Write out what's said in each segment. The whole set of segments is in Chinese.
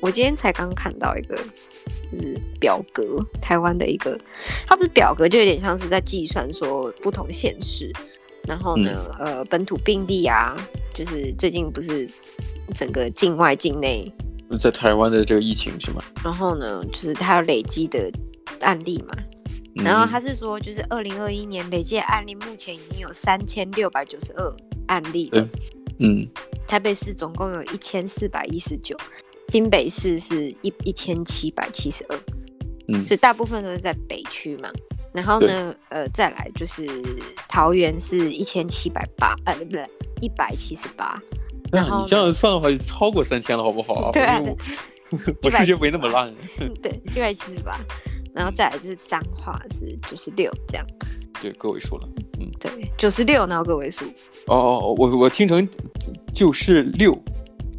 我今天才刚看到一个，就是表格，台湾的一个，它不是表格，就有点像是在计算说不同县市，然后呢，嗯、呃，本土病例啊，就是最近不是整个境外境内，在台湾的这个疫情是吗？然后呢，就是它有累积的案例嘛，然后他是说，就是二零二一年累计的案例目前已经有三千六百九十二案例了，嗯，台北市总共有一千四百一十九。新北市是一一千七百七十二，嗯，所以大部分都是在北区嘛。然后呢，呃，再来就是桃园是一千七百八，呃，不对，一百七十八。那你这样算的话，超过三千了，好不好啊？对啊，我数学 没那么烂。对，一百七十八。然后再来就是脏话是九十六，这样。对，个位数了。嗯，对，九十六，然后个位数。哦哦，我我听成就是六，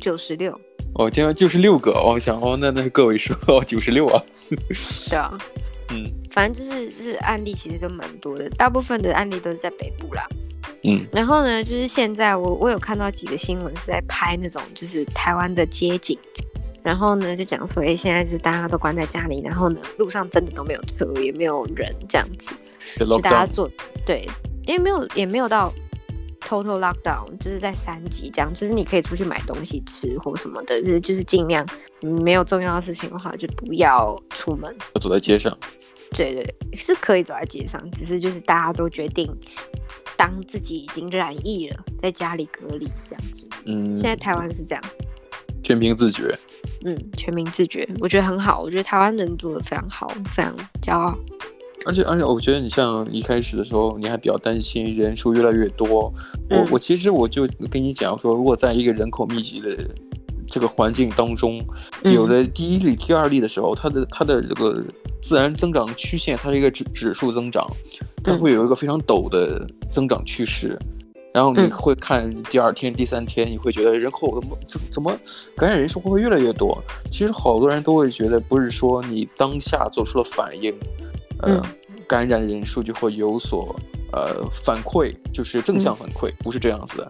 九十六。哦，今天就是六个，我想哦，那那是个位数哦，九十六啊。对啊，嗯，反正就是是案例，其实都蛮多的，大部分的案例都是在北部啦。嗯，然后呢，就是现在我我有看到几个新闻是在拍那种就是台湾的街景，然后呢就讲说，哎，现在就是大家都关在家里，然后呢路上真的都没有车，也没有人这样子，就大家做对，因为没有也没有到。Total lockdown 就是在三级这样，就是你可以出去买东西吃或什么的，就是就是尽量没有重要的事情的话，就不要出门。要走在街上。对对，是可以走在街上，只是就是大家都决定，当自己已经染疫了，在家里隔离这样子。嗯。现在台湾是这样。全民自觉。嗯，全民自觉，我觉得很好。我觉得台湾人做的非常好，非常骄傲。而且而且，我觉得你像一开始的时候，你还比较担心人数越来越多。嗯、我我其实我就跟你讲说，如果在一个人口密集的这个环境当中，有了第一例、第二例的时候，它的它的这个自然增长曲线，它是一个指指数增长，它会有一个非常陡的增长趋势。然后你会看第二天、第三天，你会觉得人口怎么怎怎么感染人数会不会越来越多？其实好多人都会觉得，不是说你当下做出了反应。呃，感染人数就会有所呃反馈，就是正向反馈，嗯、不是这样子的。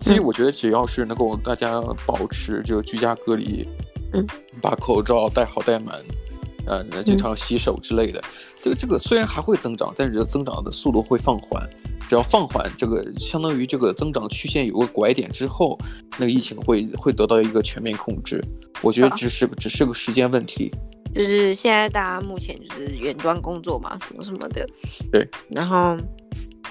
所以我觉得只要是能够大家保持就居家隔离，嗯，把口罩戴好戴满，呃，经常洗手之类的，嗯、这个这个虽然还会增长，但是增长的速度会放缓。只要放缓，这个相当于这个增长曲线有个拐点之后，那个疫情会会得到一个全面控制。我觉得只是只是个时间问题。就是现在大家目前就是远端工作嘛，什么什么的，对，然后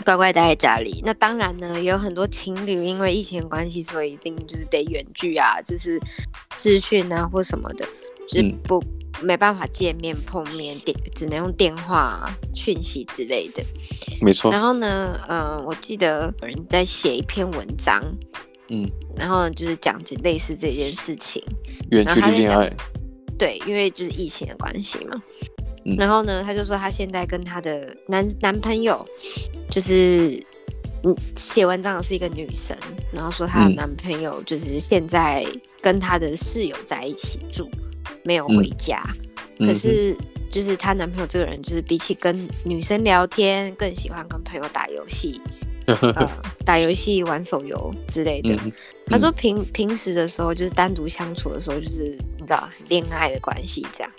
乖乖待在家里。那当然呢，也有很多情侣因为疫情的关系，所以一定就是得远距啊，就是视讯啊或什么的，就是不、嗯、没办法见面碰面，电只能用电话讯息之类的。没错。然后呢，嗯、呃，我记得有人在写一篇文章，嗯，然后就是讲这类似这件事情，远距离恋爱。对，因为就是疫情的关系嘛，嗯、然后呢，她就说她现在跟她的男男朋友，就是嗯，写文章的是一个女生，然后说她的男朋友就是现在跟她的室友在一起住，没有回家，嗯、可是就是她男朋友这个人，就是比起跟女生聊天，更喜欢跟朋友打游戏。呃，打游戏、玩手游之类的。嗯嗯、他说平平时的时候，就是单独相处的时候，就是你知道恋爱的关系这样。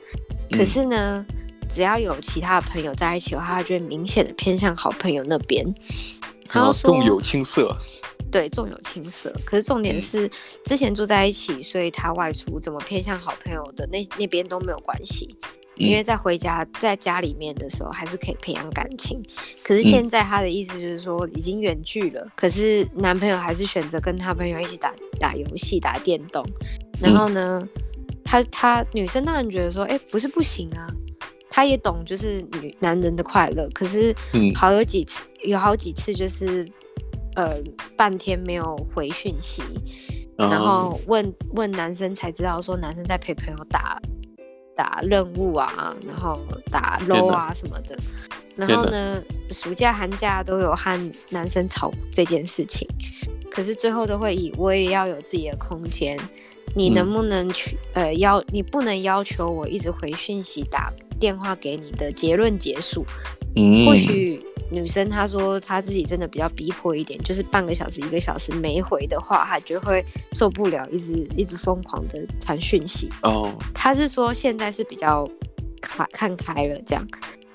可是呢，嗯、只要有其他的朋友在一起的话，他就会明显的偏向好朋友那边。然后说重有轻色。对，重有轻色。可是重点是，之前住在一起，所以他外出怎么偏向好朋友的那那边都没有关系。因为在回家在家里面的时候，还是可以培养感情。可是现在他的意思就是说，已经远距了，可是男朋友还是选择跟他朋友一起打打游戏、打电动。然后呢，她她女生当然觉得说，哎，不是不行啊，他也懂就是女男人的快乐。可是，好有几次有好几次就是，呃，半天没有回讯息，然后问问男生才知道说男生在陪朋友打。打任务啊，然后打 low 啊什么的，然后呢，暑假寒假都有和男生吵这件事情，可是最后都会以我也要有自己的空间，你能不能去、嗯、呃要你不能要求我一直回讯息打电话给你的结论结束，嗯，或许女生她说她自己真的比较逼迫一点，就是半个小时一个小时没回的话，她就会受不了，一直一直疯狂的传讯息。哦，她是说现在是比较看看开了这样，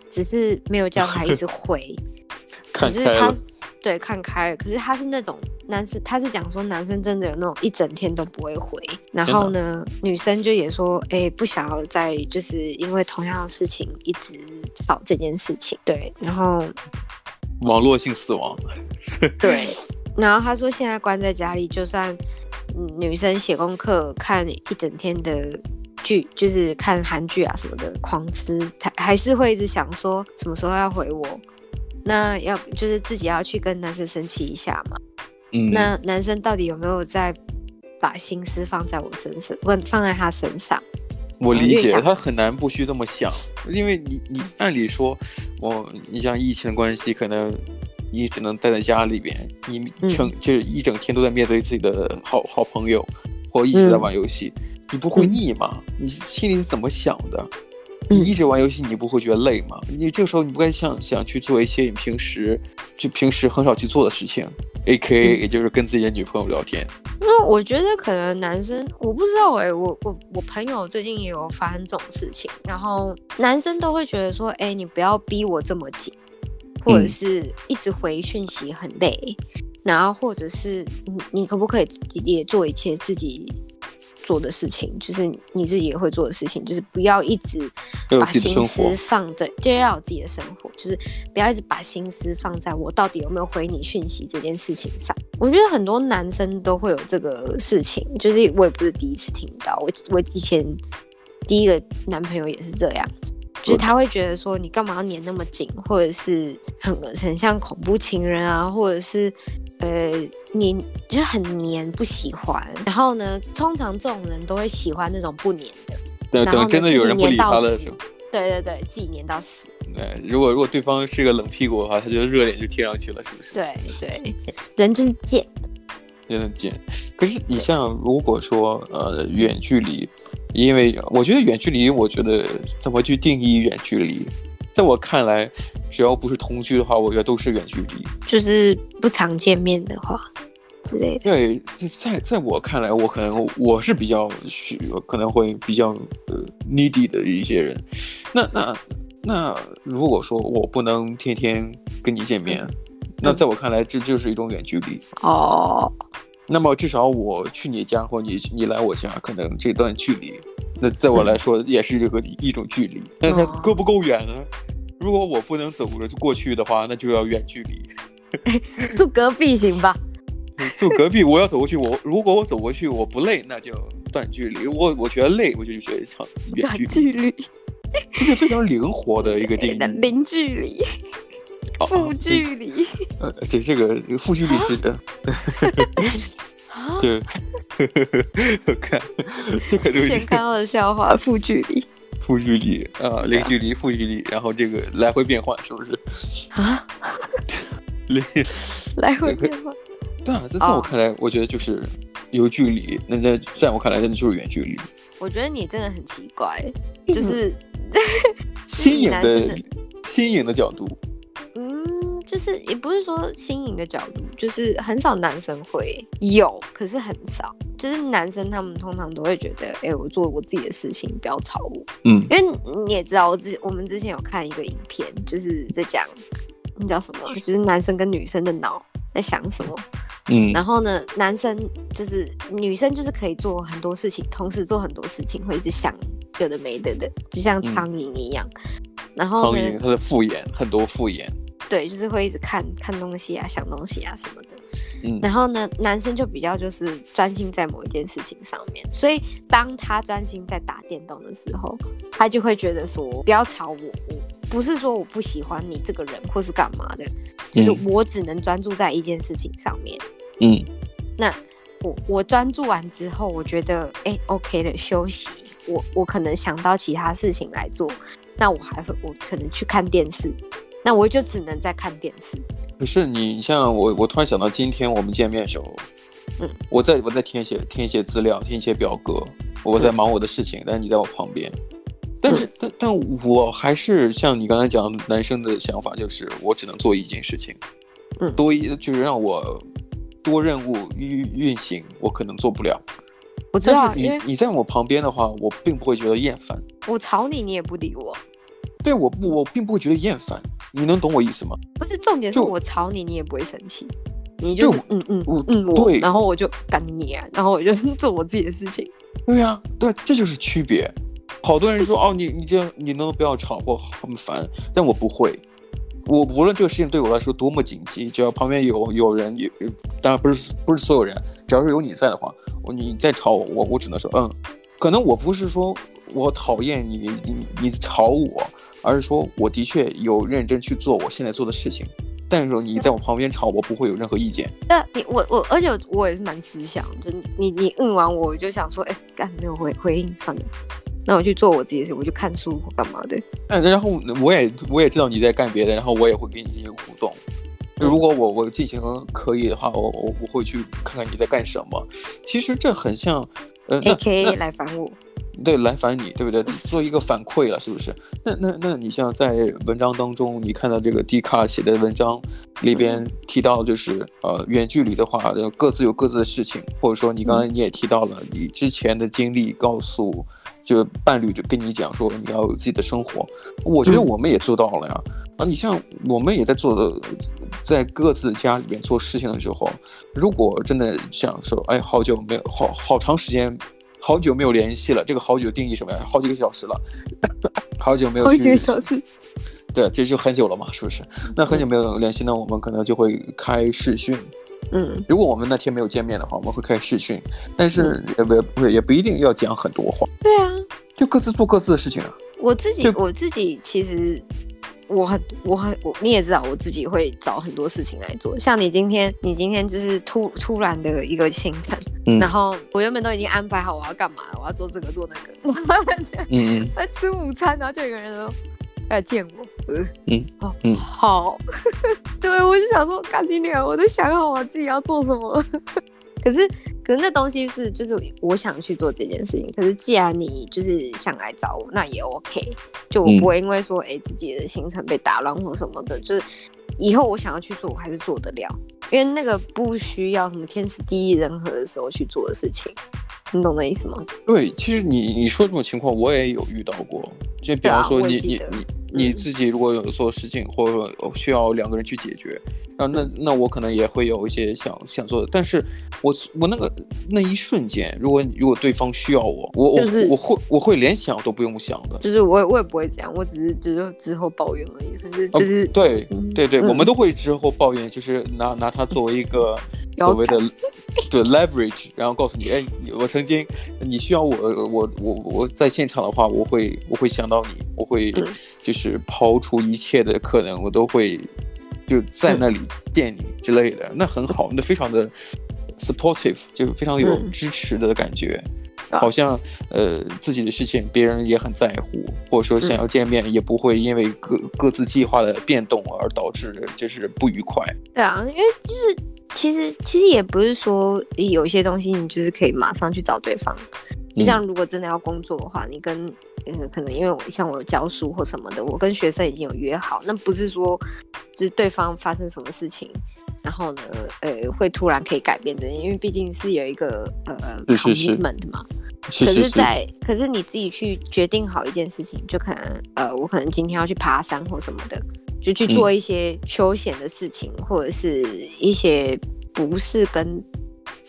只是没有叫她一直回。可是他对看开了，可是他是那种男生，他是讲说男生真的有那种一整天都不会回，然后呢，女生就也说，哎、欸，不想要再就是因为同样的事情一直吵这件事情，对，然后 网络性死亡，对，然后他说现在关在家里，就算女生写功课看一整天的剧，就是看韩剧啊什么的狂吃，他还是会一直想说什么时候要回我。那要就是自己要去跟男生生气一下嘛。嗯，那男生到底有没有在把心思放在我身上，问放在他身上？我理解他很难不去这么想，因为你你按理说，我你像疫情的关系，可能你只能待在家里边，你成、嗯、就是一整天都在面对自己的好好朋友，或一直在玩游戏，嗯、你不会腻吗？嗯、你心里是怎么想的？你一直玩游戏，你不会觉得累吗？你这个时候，你不该想想去做一些你平时就平时很少去做的事情，AKA 也就是跟自己的女朋友聊天。那我觉得可能男生，我不知道哎、欸，我我我朋友最近也有发生这种事情，然后男生都会觉得说，哎、欸，你不要逼我这么紧，或者是一直回讯息很累，嗯、然后或者是你你可不可以也做一切自己。做的事情就是你自己也会做的事情，就是不要一直把心思放在，就要有自己的生活，就是不要一直把心思放在我到底有没有回你讯息这件事情上。我觉得很多男生都会有这个事情，就是我也不是第一次听到，我我以前第一个男朋友也是这样，就是他会觉得说你干嘛要粘那么紧，或者是很很像恐怖情人啊，或者是。呃，黏就是很黏，不喜欢。然后呢，通常这种人都会喜欢那种不黏的。对，等真的有人不理他的时候。对对对，自己黏到死。对，如果如果对方是个冷屁股的话，他就热脸就贴上去了，是不是？对对，人真贱。真的贱。可是你像如果说呃远距离，因为我觉得远距离，我觉得怎么去定义远距离？在我看来，只要不是同居的话，我觉得都是远距离。就是不常见面的话之类的。对，在在我看来，我可能我是比较需，可能会比较呃 needy 的一些人。那那那，如果说我不能天天跟你见面，嗯、那在我看来，这就是一种远距离。哦。那么至少我去你家，或你你来我家，可能这段距离。那在我来说也是这个一种距离，那它够不够远呢？如果我不能走着过去的话，那就要远距离。住隔壁行吧？住隔壁，我要走过去，我如果我走过去我不累，那就短距离；我我觉得累，我就觉得长远距离。这是非常灵活的一个定义。零距离，负距离。呃，对，这个负距离是的。对，我看这个之前看到的笑话，负距离，负距离啊，零距离，负距离，然后这个来回变换，是不是？啊，零 来回变换，对啊，这在我看来，我觉得就是有距离，那那在我看来，真的就是远距离。我觉得你真的很奇怪，就是新颖的新颖的角度。就是也不是说新颖的角度，就是很少男生会有，可是很少。就是男生他们通常都会觉得，哎、欸，我做我自己的事情，不要吵我。嗯，因为你也知道，我之我们之前有看一个影片，就是在讲那叫什么，就是男生跟女生的脑在想什么。嗯，然后呢，男生就是女生就是可以做很多事情，同时做很多事情，会一直想有的没的的，就像苍蝇一样。嗯、然后呢，苍蝇它的复眼很多复眼。对，就是会一直看看东西啊，想东西啊什么的。嗯，然后呢，男生就比较就是专心在某一件事情上面，所以当他专心在打电动的时候，他就会觉得说，不要吵我，我不是说我不喜欢你这个人或是干嘛的，就是我只能专注在一件事情上面。嗯，那我我专注完之后，我觉得哎，OK 了休息，我我可能想到其他事情来做，那我还会我可能去看电视。那我就只能在看电视。可是你像我，我突然想到今天我们见面的时候，嗯，我在我在填写填写资料，填写表格，我在忙我的事情，嗯、但是你在我旁边，但是，但但我还是像你刚才讲，男生的想法就是我只能做一件事情，嗯，多一就是让我多任务运运行，我可能做不了。我知道，但是你你在我旁边的话，我并不会觉得厌烦。我吵你，你也不理我。对，我不，我并不会觉得厌烦。你能懂我意思吗？不是，重点是我吵你，你也不会生气。你就是嗯嗯嗯嗯，我对，然后我就干你啊，然后我就做我自己的事情。对呀，对，这就是区别。好多人说 哦，你你这样你能不要吵或很烦，但我不会。我无论这个事情对我来说多么紧急，只要旁边有有人，有当然不是不是所有人，只要是有你在的话，我你再吵我，我我只能说嗯。可能我不是说我讨厌你你你吵我，而是说我的确有认真去做我现在做的事情。但是说你在我旁边吵，我不会有任何意见。那你我我，而且我也是蛮思想，就你你嗯完我，我就想说，哎，干没有回回应，算了。那我去做我自己的事，我就看书或干嘛的。嗯，然后我也我也知道你在干别的，然后我也会跟你进行互动。如果我我进行可以的话，我我我会去看看你在干什么。其实这很像，呃，AKA 来烦我。对，来烦你，对不对？做一个反馈了，是不是？那那那你像在文章当中，你看到这个 D 卡写的文章里边提到，就是呃，远距离的话，各自有各自的事情，或者说你刚才你也提到了你之前的经历，告诉就伴侣就跟你讲说你要有自己的生活。我觉得我们也做到了呀。啊，你像我们也在做的，在各自家里边做事情的时候，如果真的想说，哎，好久没有，好好长时间。好久没有联系了，这个好久定义什么呀？好几个小时了，好久没有。好几个小时。对，其实就很久了嘛，是不是？那很久没有联系，那我们可能就会开视讯。嗯。如果我们那天没有见面的话，我们会开视讯，但是也不不也不一定要讲很多话。对啊，就各自做各自的事情啊。我自己我自己其实。我很我很我你也知道，我自己会找很多事情来做。像你今天，你今天就是突突然的一个行程，嗯、然后我原本都已经安排好我要干嘛，我要做这个做那个。嗯嗯。吃午餐，然后就有个人说来见我。嗯嗯。哦嗯好。对，我就想说，赶紧点，我都想好我自己要做什么。可是。可是那东西是，就是我想去做这件事情。可是既然你就是想来找我，那也 OK。就我不会因为说，哎、嗯，自己的行程被打乱或什么的，就是以后我想要去做，我还是做得了。因为那个不需要什么天时地利人和的时候去做的事情，你懂那意思吗？对，其实你你说这种情况，我也有遇到过。就比方说你，你你你你自己如果有做事情，或者说需要两个人去解决。啊，那那我可能也会有一些想想做的，但是我我那个那一瞬间，如果如果对方需要我，我我、就是、我会我会连想都不用想的，就是我也我也不会这样，我只是就是之后抱怨而已，可是就是、啊、对对对、嗯，我们都会之后抱怨，就是拿拿它作为一个所谓的对 leverage，然后告诉你，哎，我曾经你需要我，我我我在现场的话，我会我会想到你，我会就是抛出一切的可能，我都会。就在那里电你之类的，那很好，那非常的 supportive，就非常有支持的感觉，嗯、好像呃自己的事情别人也很在乎，或者说想要见面也不会因为各各自计划的变动而导致就是不愉快。对啊，因为就是其实其实也不是说有一些东西你就是可以马上去找对方，就像如果真的要工作的话，你跟。嗯，可能因为我像我有教书或什么的，我跟学生已经有约好，那不是说就是对方发生什么事情，然后呢，呃，会突然可以改变的，因为毕竟是有一个呃 commitment 嘛。是是是。可是在，在可是你自己去决定好一件事情，就可能呃，我可能今天要去爬山或什么的，就去做一些休闲的事情，嗯，或者是一些不是跟。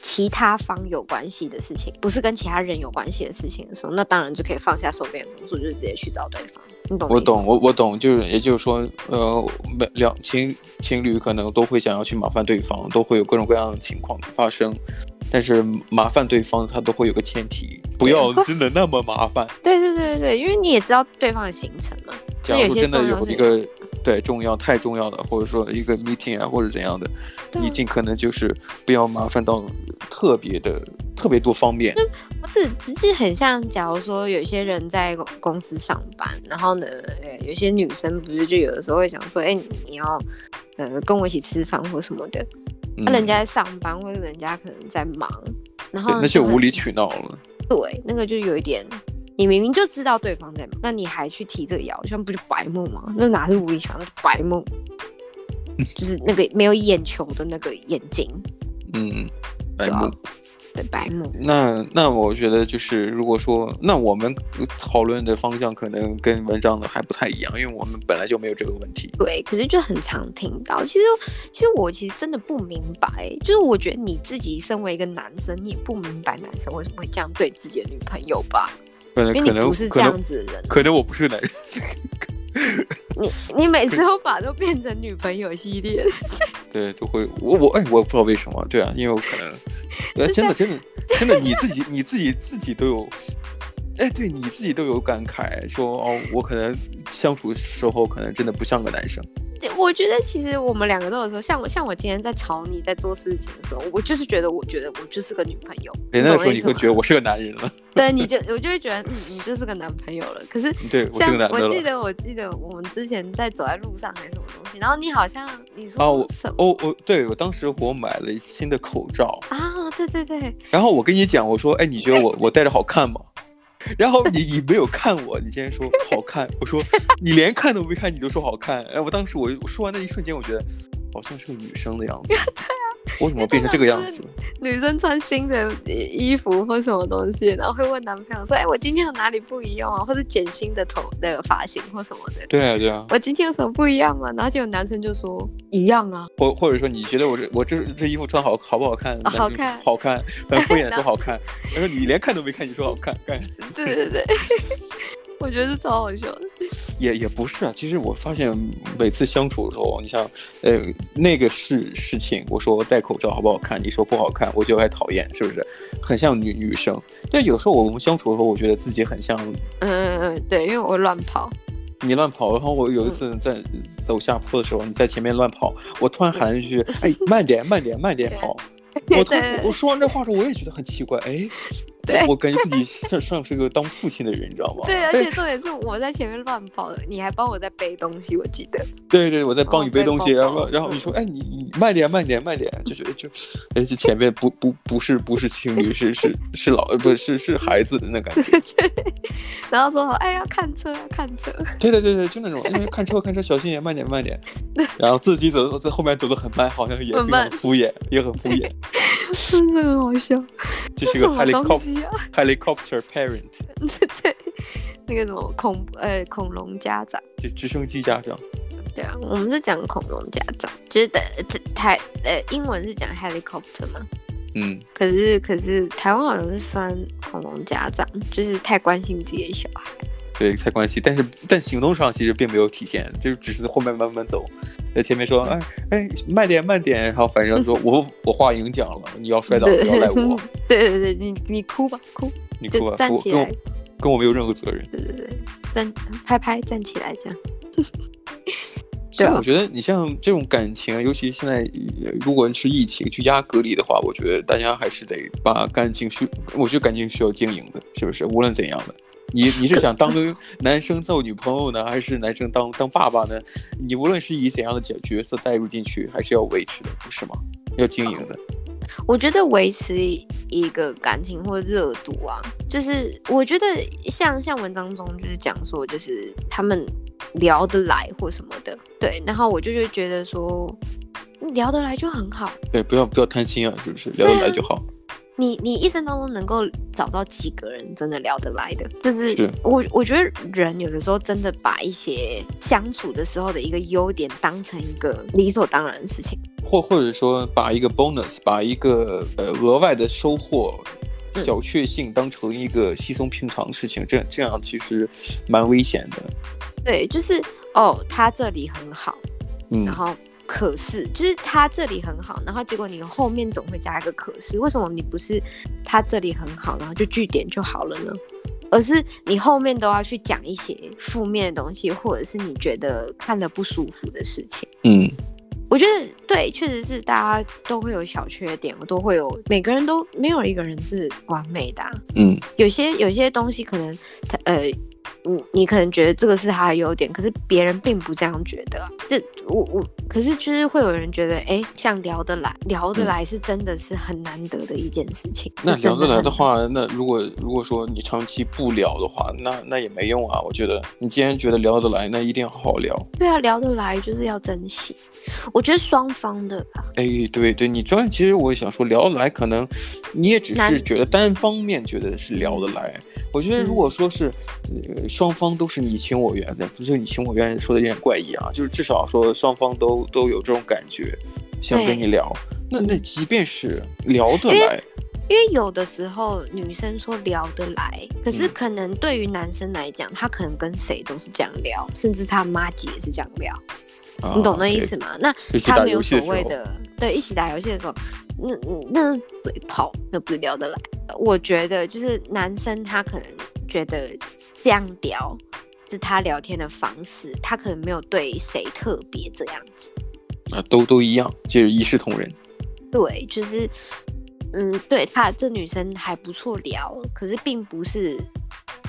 其他方有关系的事情，不是跟其他人有关系的事情的时候，那当然就可以放下手边的工作，就是直接去找对方。你懂？我懂，我我懂，就是也就是说，呃，两情情侣可能都会想要去麻烦对方，都会有各种各样的情况发生，但是麻烦对方，他都会有个前提，不要真的那么麻烦。对对对对对，因为你也知道对方的行程嘛。假如真的有一个。对，重要太重要的，或者说一个 meeting 啊，或者怎样的，你尽可能就是不要麻烦到特别的特别多方面。不是，只是很像，假如说有些人在公司上班，然后呢，有些女生不是就有的时候会想说，哎，你要呃跟我一起吃饭或什么的，那、人家在上班，或者人家可能在忙，然后那就无理取闹了。对，那个就有一点。你明明就知道对方在忙，那你还去提这个要求，不就白目吗？那哪是无理取闹，那是白目，就是那个没有眼球的那个眼睛，嗯，白目。对，白目。那那我觉得就是，如果说那我们讨论的方向可能跟文章的还不太一样，因为我们本来就没有这个问题。对，可是就很常听到。其实，其实我其实真的不明白，就是我觉得你自己身为一个男生，你也不明白男生为什么会这样对自己的女朋友吧？可能，不是这样子的人。可能，可能我不是个男人。你你每次都把都变成女朋友系列，对，就会我我哎，我也不知道为什么，对啊，因为我可能，呃，真的真的真的你自己你自己自己都有，哎，对你自己都有感慨，说哦，我可能相处的时候可能真的不像个男生。我觉得其实我们两个都有时候，像我像我今天在吵你在做事情的时候，我就是觉得我觉得我就是个女朋友。那个时候你会觉得我是个男人了。对，你就我就会觉得嗯，你就是个男朋友了。可是对，我是个男的了。我记得我记得我们之前在走在路上还是什么东西，然后你好像你说哦哦哦，对我当时我买了新的口罩啊，对对对。然后我跟你讲，我说哎，你觉得我 我戴着好看吗？然后你你没有看我，你竟然说好看。我说你连看都没看，你都说好看。然后我当时我我说完那一瞬间，我觉得好像是个女生的样子。对啊，我怎么变成这个样子？女生穿新的衣服或什么东西，然后会问男朋友说：“哎，我今天有哪里不一样啊？”或者剪新的头那个发型或什么的。对啊对啊，我今天有什么不一样吗？然后就有男生就说一样啊。或或者说你觉得我这我这这衣服穿好好不好看？好看，好看，很敷衍说 好看。他说你连看都没看，你说好看，干。对对对，我觉得是超好笑的。也也不是啊，其实我发现每次相处的时候，你像呃那个事事情，我说戴口罩好不好看，你说不好看，我就还讨厌，是不是？很像女女生。但有时候我们相处的时候，我觉得自己很像。嗯嗯嗯，对，因为我乱跑。你乱跑，然后我有一次在走下坡的时候，你在前面乱跑，我突然喊了一句：“哎，慢点，慢点，慢点跑。”我突 我说完这话时候，我也觉得很奇怪，哎。对，我感觉自己像像是个当父亲的人，你知道吗？对，而且重点是我在前面乱跑的，你还帮我在背东西，我记得。对对，我在帮你背东西，然后然后你说，哎，你你慢点慢点慢点，就是就，哎，这前面不不不是不是情侣，是是是老不是是是孩子的那感觉。然后说，哎要，看车看车。对对对对，就那种，哎，看车看车，小心点，慢点慢 点。然后自己走在后面走的很慢，好像也非常敷衍，也很敷衍。真的很好笑，这是个 helicopter parent，对，那个什么恐呃恐龙家长，就直升机家长。对啊，我们是讲恐龙家长，就是台台呃英文是讲 helicopter 嘛，嗯，可是可是台湾好像是翻恐龙家长，就是太关心自己的小孩。对，太关系，但是但行动上其实并没有体现，就只是后面慢慢走，在前面说，哎哎，慢点慢点，然后反正说 我我话已经讲了，你要摔倒不要赖我。对对对，你你哭吧哭，你哭吧，站起来，跟我没有任何责任。对对对，站拍拍站起来这样。所以我觉得你像这种感情，尤其现在如果是疫情居家隔离的话，我觉得大家还是得把感情需，我觉得感情需要经营的，是不是？无论怎样的。你你是想当男生做女朋友呢，还是男生当当爸爸呢？你无论是以怎样的角角色带入进去，还是要维持的，不是吗？要经营的。我觉得维持一个感情或热度啊，就是我觉得像像文章中就是讲说，就是他们聊得来或什么的，对。然后我就就觉得说，聊得来就很好。对，不要不要贪心啊，是不是？聊得来就好。你你一生当中能够找到几个人真的聊得来的，就是我我觉得人有的时候真的把一些相处的时候的一个优点当成一个理所当然的事情，或或者说把一个 bonus，把一个呃额外的收获、小确幸当成一个稀松平常的事情，这这样其实蛮危险的。对，就是哦，他这里很好，嗯，然后。可是，就是他这里很好，然后结果你后面总会加一个可是，为什么你不是他这里很好，然后就句点就好了呢？而是你后面都要去讲一些负面的东西，或者是你觉得看得不舒服的事情。嗯，我觉得对，确实是大家都会有小缺点，我都会有，每个人都没有一个人是完美的啊。嗯，有些有些东西可能他呃。你你可能觉得这个是他的优点，可是别人并不这样觉得。这我我，可是就是会有人觉得，哎，像聊得来，聊得来是真的是很难得的一件事情。嗯、那聊得来的话，那如果如果说你长期不聊的话，那那也没用啊。我觉得你既然觉得聊得来，那一定要好好聊。对啊，聊得来就是要珍惜。我觉得双方的吧。哎，对对，你专其实我也想说，聊得来，可能你也只是觉得单方面觉得是聊得来。我觉得如果说是，呃，双方都是你情我愿的，不是你情我愿说的有点怪异啊，就是至少说双方都都有这种感觉，想跟你聊。那那即便是聊得来因，为有的时候女生说聊得来，可是可能对于男生来讲，他可能跟谁都是这样聊，甚至他妈姐也是这样聊。你懂那意思吗？啊、那他没有所谓的，对，一起打游戏的时候，那那是嘴炮，那不是聊得来。我觉得就是男生他可能觉得这样聊是他聊天的方式，他可能没有对谁特别这样子。啊，都都一样，就是一视同仁。对，就是，嗯，对他这女生还不错聊，可是并不是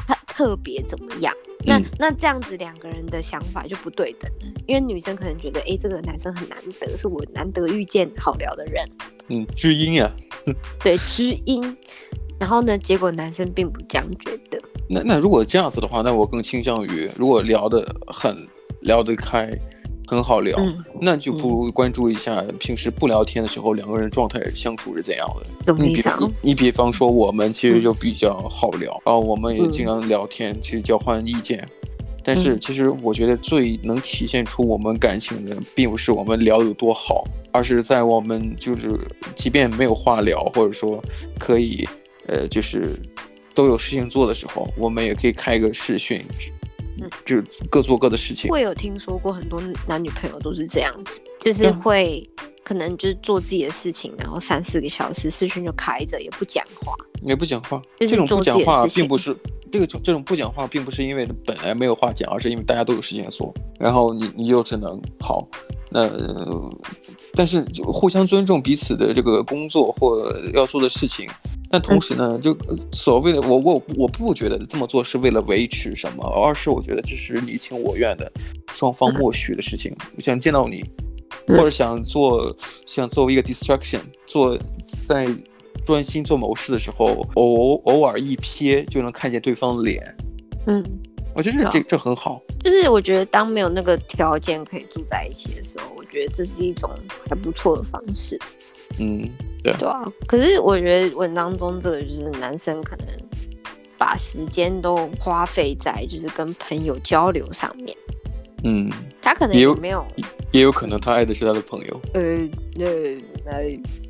他特别怎么样。那那这样子两个人的想法就不对等，因为女生可能觉得，哎、欸，这个男生很难得，是我难得遇见好聊的人，嗯，知音呀，对，知音。然后呢，结果男生并不这样觉得。那那如果这样子的话，那我更倾向于，如果聊得很聊得开。很好聊，嗯、那就不如关注一下平时不聊天的时候，两个人状态相处是怎样的。怎么想？你比你比方说，我们其实就比较好聊啊、嗯哦，我们也经常聊天，去、嗯、交换意见。但是其实我觉得最能体现出我们感情的，并不是我们聊有多好，而是在我们就是即便没有话聊，或者说可以呃就是都有事情做的时候，我们也可以开个视讯。就各做各的事情。会有听说过很多男女朋友都是这样子，就是会可能就是做自己的事情，然后三四个小时视讯就开着，也不讲话，也不讲话。这种不讲话并不是这个这种不讲话，并不是因为本来没有话讲，而是因为大家都有事情做。然后你你就只能好，那但是就互相尊重彼此的这个工作或要做的事情。但同时呢，就所谓的我我我不觉得这么做是为了维持什么，而是我觉得这是你情我愿的，双方默许的事情。我想见到你，或者想做想作为一个 distraction，做在专心做某事的时候，偶偶尔一瞥就能看见对方的脸。嗯，我觉得这这很好。就是我觉得当没有那个条件可以住在一起的时候，我觉得这是一种还不错的方式。嗯。对，对啊，可是我觉得文章中这个就是男生可能把时间都花费在就是跟朋友交流上面，嗯，他可能也没有，也有，可能他爱的是他的朋友，呃，那那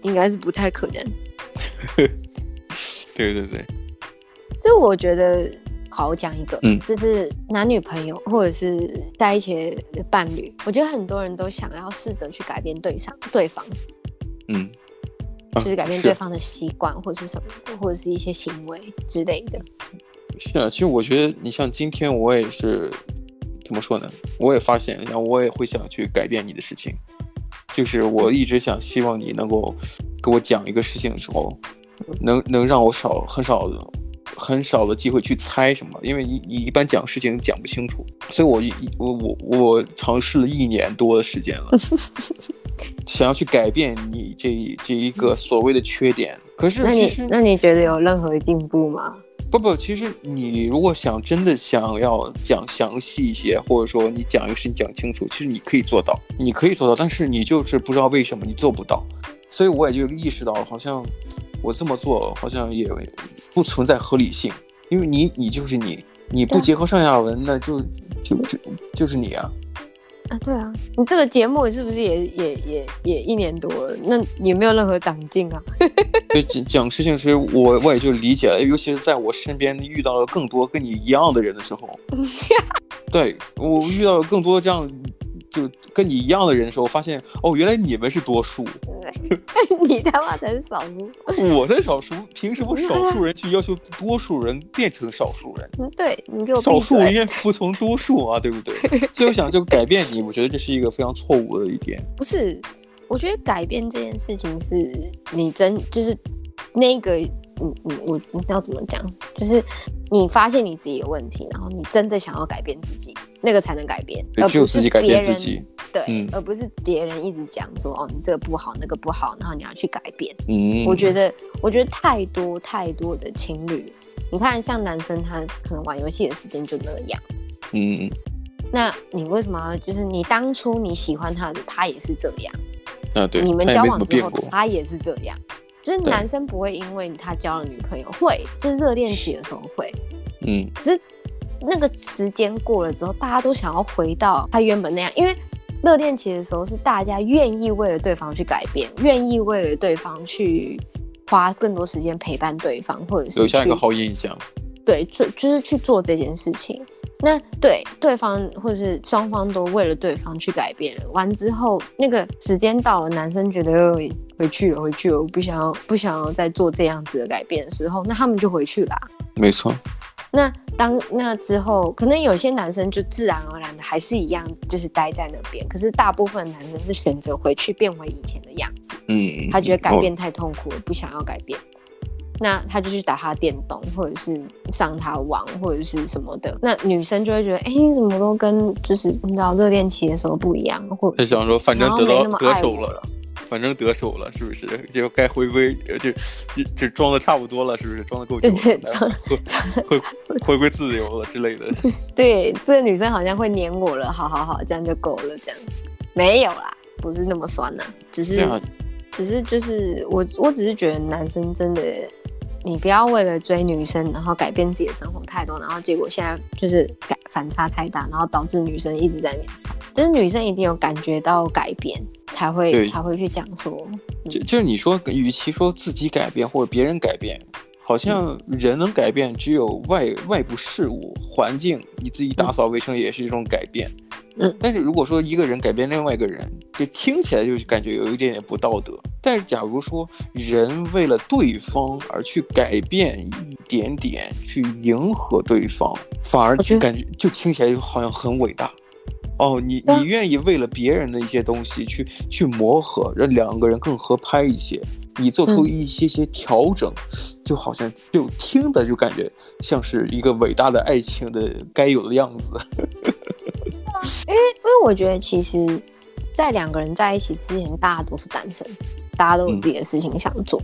应该是不太可能，对对对，这我觉得，好，我讲一个，嗯，就是男女朋友或者是在一起的伴侣，我觉得很多人都想要试着去改变对上对方，嗯。就是改变对方的习惯，或者是什么，啊、或者是一些行为之类的。是啊，其实我觉得你像今天我也是怎么说呢？我也发现，然后我也会想去改变你的事情。就是我一直想希望你能够给我讲一个事情的时候，能能让我少很少很少的机会去猜什么，因为你你一般讲事情讲不清楚，所以我我我我尝试了一年多的时间了。想要去改变你这这一个所谓的缺点，可是那你那你觉得有任何进步吗？不不，其实你如果想真的想要讲详细一些，或者说你讲一个事情讲清楚，其实你可以做到，你可以做到，但是你就是不知道为什么你做不到，所以我也就意识到，好像我这么做好像也不存在合理性，因为你你就是你，你不结合上下文，那就就就就是你啊。啊，对啊，你这个节目是不是也也也也一年多了？那也没有任何长进啊？对，讲讲事情时，我我也就理解了，尤其是在我身边遇到了更多跟你一样的人的时候，对，我遇到了更多这样。就跟你一样的人的时候，发现哦，原来你们是多数，你他妈才是少数，我才少数，凭什么少数人去要求多数人变成少数人？嗯，对，你给我少数人应该服从多数啊，对不对？所以我想，就改变你，我觉得这是一个非常错误的一点。不是，我觉得改变这件事情是你真就是那个，嗯嗯，我你要怎么讲？就是你发现你自己有问题，然后你真的想要改变自己，那个才能改变，而不是别人改变自己。对，嗯、而不是别人一直讲说哦，你这个不好，那个不好，然后你要去改变。嗯，我觉得，我觉得太多太多的情侣，你看，像男生他可能玩游戏的时间就那样。嗯，那你为什么要就是你当初你喜欢他的时候，他也是这样。啊，对，你们交往之后，他也是这样。就是男生不会因为他交了女朋友，会就是热恋期的时候会，嗯，只是那个时间过了之后，大家都想要回到他原本那样，因为热恋期的时候是大家愿意为了对方去改变，愿意为了对方去花更多时间陪伴对方，或者是留下一个好印象。对，就就是去做这件事情。那对对方或者是双方都为了对方去改变了，完之后那个时间到了，男生觉得回去了，回去了，我不想要不想要再做这样子的改变的时候，那他们就回去啦。没错。那当那之后，可能有些男生就自然而然的还是一样，就是待在那边。可是大部分男生是选择回去，变回以前的样子。嗯，他觉得改变太痛苦了，不想要改变。那他就去打他电动，或者是上他网，或者是什么的。那女生就会觉得，哎、欸，你怎么都跟就是你知道热恋期的时候不一样？或者想说，反正得到得手了，反正得手了，是不是？就该回归，就就就装的差不多了，是不是？装的够久了，回回归自由了之类的。对，这个女生好像会黏我了，好好好，这样就够了，这样没有啦，不是那么酸呐，只是、啊、只是就是我我只是觉得男生真的。你不要为了追女生，然后改变自己的生活太多，然后结果现在就是改反差太大，然后导致女生一直在那边吵。就是女生一定有感觉到改变，才会才会去讲说。就就是你说，与其说自己改变或者别人改变，好像人能改变只有外外部事物、环境，你自己打扫卫生也是一种改变。嗯，但是如果说一个人改变另外一个人，就听起来就感觉有一点点不道德。但是假如说人为了对方而去改变一点点，去迎合对方，反而就感觉就听起来就好像很伟大。哦，你你愿意为了别人的一些东西去去磨合，让两个人更合拍一些，你做出一些些调整，就好像就听的就感觉像是一个伟大的爱情的该有的样子。因为，因为我觉得，其实，在两个人在一起之前，大家都是单身，大家都有自己的事情想做。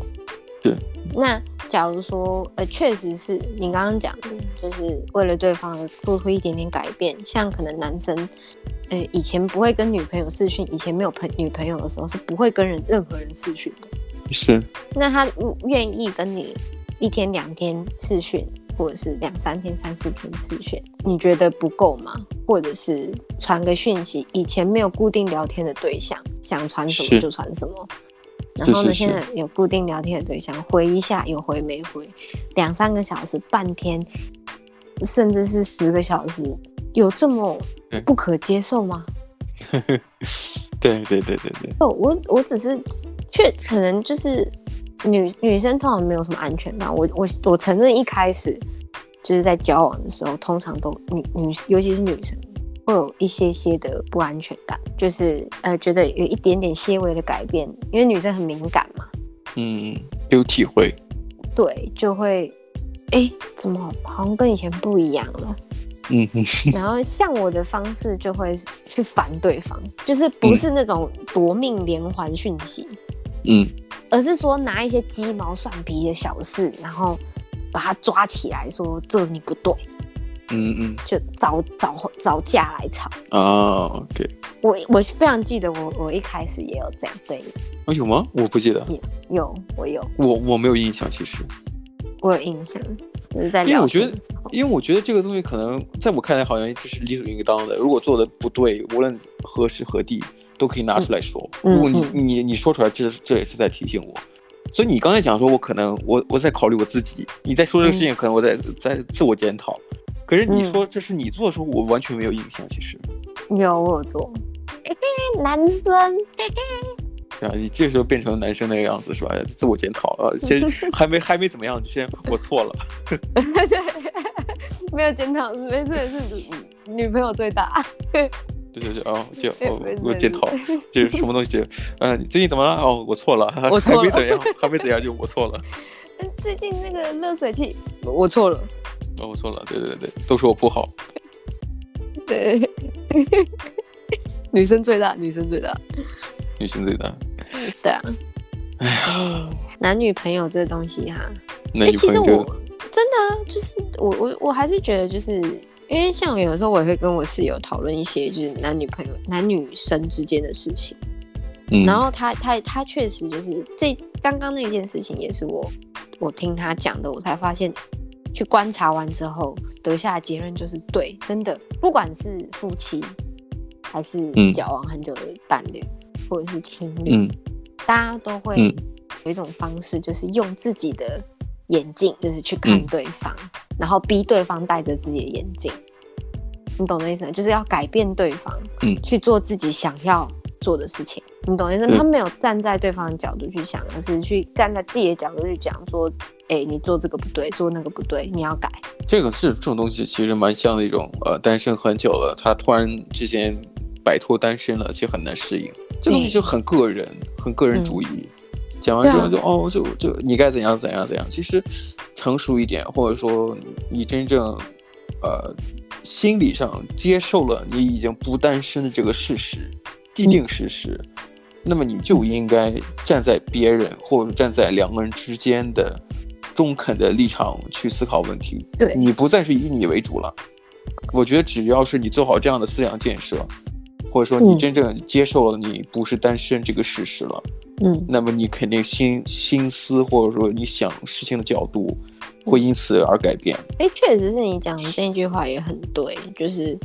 对、嗯。那假如说，呃，确实是你刚刚讲的，就是为了对方做出一点点改变，像可能男生，呃，以前不会跟女朋友视讯，以前没有朋女朋友的时候，是不会跟人任何人视讯的。是。那他愿意跟你一天两天视讯？或者是两三天、三四天视讯，你觉得不够吗？或者是传个讯息，以前没有固定聊天的对象，想传什么就传什么。然后呢，现在有固定聊天的对象，回一下有回没回，两三个小时、半天，甚至是十个小时，有这么不可接受吗？对对对对对。哦我我只是，却可能就是。女女生通常没有什么安全感，我我我承认一开始就是在交往的时候，通常都女女尤其是女生会有一些些的不安全感，就是呃觉得有一点点些微的改变，因为女生很敏感嘛，嗯，有体会，对，就会哎怎么好像跟以前不一样了，嗯哼，然后像我的方式就会去烦对方，就是不是那种夺命连环讯息，嗯。而是说拿一些鸡毛蒜皮的小事，然后把他抓起来说这你不对，嗯嗯，就找找找架来吵哦。OK，我我非常记得我我一开始也有这样对你。啊，有吗？我不记得。有，我有。我我没有印象，其实。我有印象，就是在因为我觉得，因为我觉得这个东西可能在我看来好像就是理所应当的。如果做的不对，无论何时何地。都可以拿出来说。嗯、如果你、嗯、你你说出来，这这也是在提醒我。所以你刚才讲说，我可能我我在考虑我自己。你在说这个事情，可能我在、嗯、在自我检讨。可是你说这是你做的时候，我完全没有印象。其实有我有做，男生。啊，你这时候变成男生那个样子是吧？自我检讨啊，先 还没还没怎么样，就先我错了。没有检讨，没事没事，女朋友最大。对对对哦，就哦，我检讨，就是什么东西？嗯、呃，最近怎么了？哦，我错了，我错了，还没怎样，还没怎样，就我错了。这最近那个热水器，我错了，哦，我错了，对对对，都是我不好。对，女生最大，女生最大，女生最大。对啊，哎呀，男女朋友这个东西哈，哎，其实我真的啊，就是我我我还是觉得，就是因为像有的时候我也会跟我室友讨论一些就是男女朋友、男女生之间的事情，嗯，然后他他他确实就是这刚刚那件事情也是我我听他讲的，我才发现。去观察完之后得下的结论就是对，真的，不管是夫妻还是交往很久的伴侣、嗯、或者是情侣、嗯，大家都会有一种方式，就是用自己的眼镜，就是去看对方，嗯、然后逼对方戴着自己的眼镜。你懂的意思吗？就是要改变对方，嗯，去做自己想要做的事情。你懂的意思吗？他没有站在对方的角度去想，而是去站在自己的角度去讲说。哎、欸，你做这个不对，做那个不对，你要改。这个是这种东西，其实蛮像那种呃，单身很久了，他突然之间摆脱单身了，其实很难适应。这东西就很个人，很个人主义。讲、嗯、完之后就、啊、哦，就就你该怎样怎样怎样。其实成熟一点，或者说你真正呃心理上接受了你已经不单身的这个事实，既定事实。嗯那么你就应该站在别人或者站在两个人之间的中肯的立场去思考问题。对，你不再是以你为主了。我觉得只要是你做好这样的思想建设，或者说你真正接受了你不是单身这个事实了，嗯，那么你肯定心心思或者说你想事情的角度会因此而改变。哎，确实是你讲的这句话也很对，就是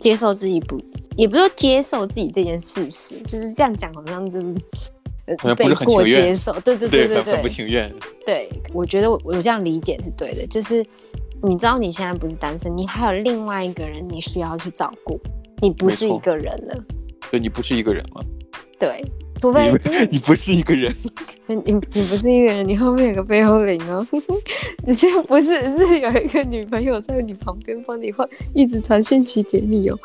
接受自己不，也不是说接受自己这件事实，就是这样讲好像就是。被迫接受，对对对对对，很不情愿。对，我觉得我我这样理解是对的，就是你知道你现在不是单身，你还有另外一个人你需要去照顾，你不是一个人了。对，你不是一个人了。对，除非你，不是一个人。你你不是一个人，你后面有个背后灵哦。只是不是是有一个女朋友在你旁边帮你换，一直传信息给你哦。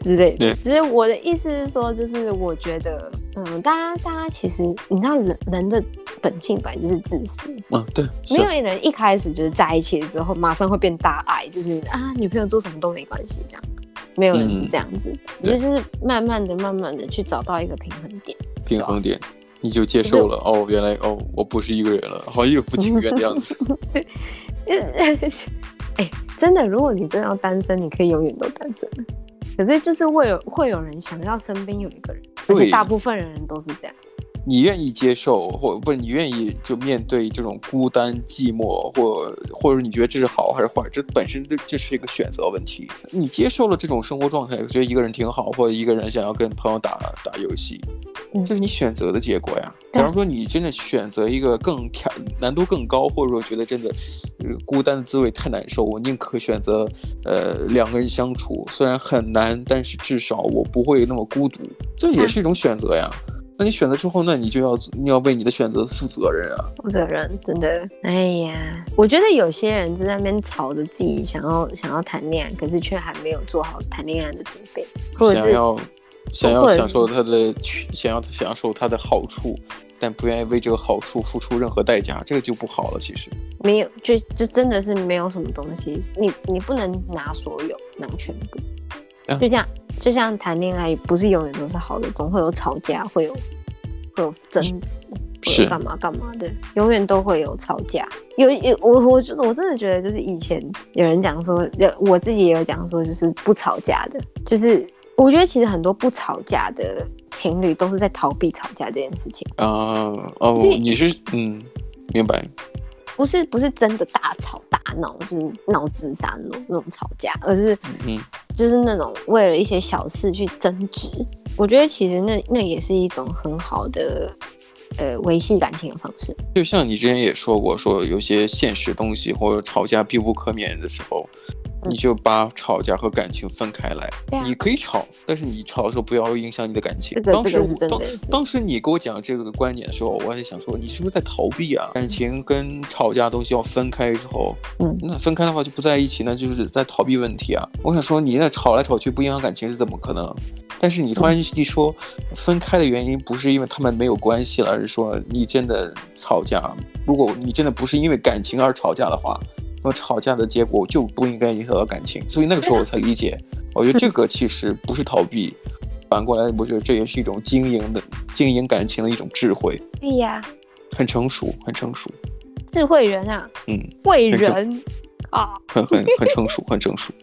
之类的，只是我的意思是说，就是我觉得，嗯，大家大家其实，你知道人人的本性本来就是自私，嗯，对，没有人一开始就是在一起之后马上会变大爱，就是啊，女朋友做什么都没关系这样，没有人是这样子，嗯，只是就是慢慢的、慢慢的去找到一个平衡点，平衡点，你就接受了。哦，原来哦，我不是一个人了，好像有不情愿这样子，哎，真的，如果你真的要单身，你可以永远都单身。可是就是会有会有人想要身边有一个人，而且大部分人都是这样子。你愿意接受，或不是你愿意就面对这种孤单寂寞，或或者你觉得这是好还是坏？这本身这这是一个选择问题。你接受了这种生活状态，觉得一个人挺好，或者一个人想要跟朋友打打游戏，这是你选择的结果呀。假如说你真的选择一个更挑难度更高，或者说觉得真的孤单的滋味太难受，我宁可选择呃两个人相处，虽然很难，但是至少我不会那么孤独，这也是一种选择呀。那你选择之后，那你就要你要为你的选择负责任啊！负责任，真的。哎呀，我觉得有些人在那边吵着自己想要想要谈恋爱，可是却还没有做好谈恋爱的准备，或者是想要想要享受他的想要享受他的好处，但不愿意为这个好处付出任何代价，这个就不好了。其实没有，就就真的是没有什么东西，你你不能拿所有，拿全部。就这样，就像谈恋爱，不是永远都是好的，总会有吵架，会有会有争执，会有干嘛干嘛的，永远都会有吵架。有有我我就是我真的觉得，就是以前有人讲说，我自己也有讲说，就是不吵架的，就是我觉得其实很多不吵架的情侣都是在逃避吵架这件事情啊。哦，你是嗯，明白。不是不是真的大吵大闹，就是闹自杀那种那种吵架，而是嗯，就是那种为了一些小事去争执。我觉得其实那那也是一种很好的呃维系感情的方式。就像你之前也说过，说有些现实东西或者吵架必不可免的时候。你就把吵架和感情分开来。啊、你可以吵，但是你吵的时候不要影响你的感情。这个、当时当当时你给我讲这个观点的时候，我还在想说，你是不是在逃避啊？感情跟吵架东西要分开之后，嗯，那分开的话就不在一起，那就是在逃避问题啊。我想说，你那吵来吵去不影响感情是怎么可能？但是你突然一说分开的原因不是因为他们没有关系了，而是说你真的吵架。如果你真的不是因为感情而吵架的话，那么吵架的结果就不应该影响到感情。所以那个时候我才理解，我觉得这个其实不是逃避，反过来我觉得这也是一种经营的经营感情的一种智慧。对呀，很成熟，很成熟。智慧人啊，嗯，慧人啊，很很很成熟，很成熟。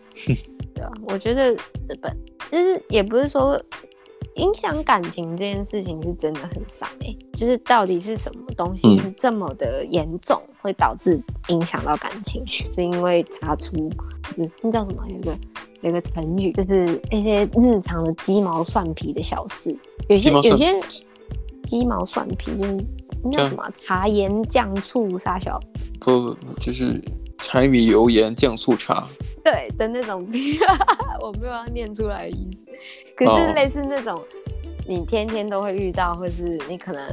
对啊，我觉得日本就是也不是说影响感情这件事情是真的很少哎、欸，就是到底是什么东西是这么的严重，会导致影响到感情？嗯、是因为查出，嗯，那叫什么？有个有个成语，就是一些日常的鸡毛蒜皮的小事，有些有些鸡毛蒜皮就是。那叫什么？茶盐酱醋沙小？不，就是柴米油盐酱醋茶。对的那种，我没有要念出来的意思。可是就是类似那种，你天天都会遇到，或是你可能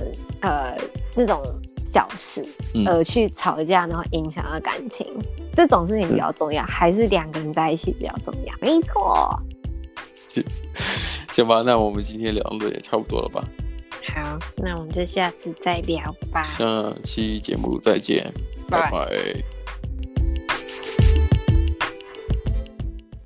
呃那种小事，而去吵架，然后影响到感情，嗯、这种事情比较重要，还是两个人在一起比较重要？没错。行，行吧，那我们今天聊的也差不多了吧？好，那我们就下次再聊吧。下期节目再见，拜拜。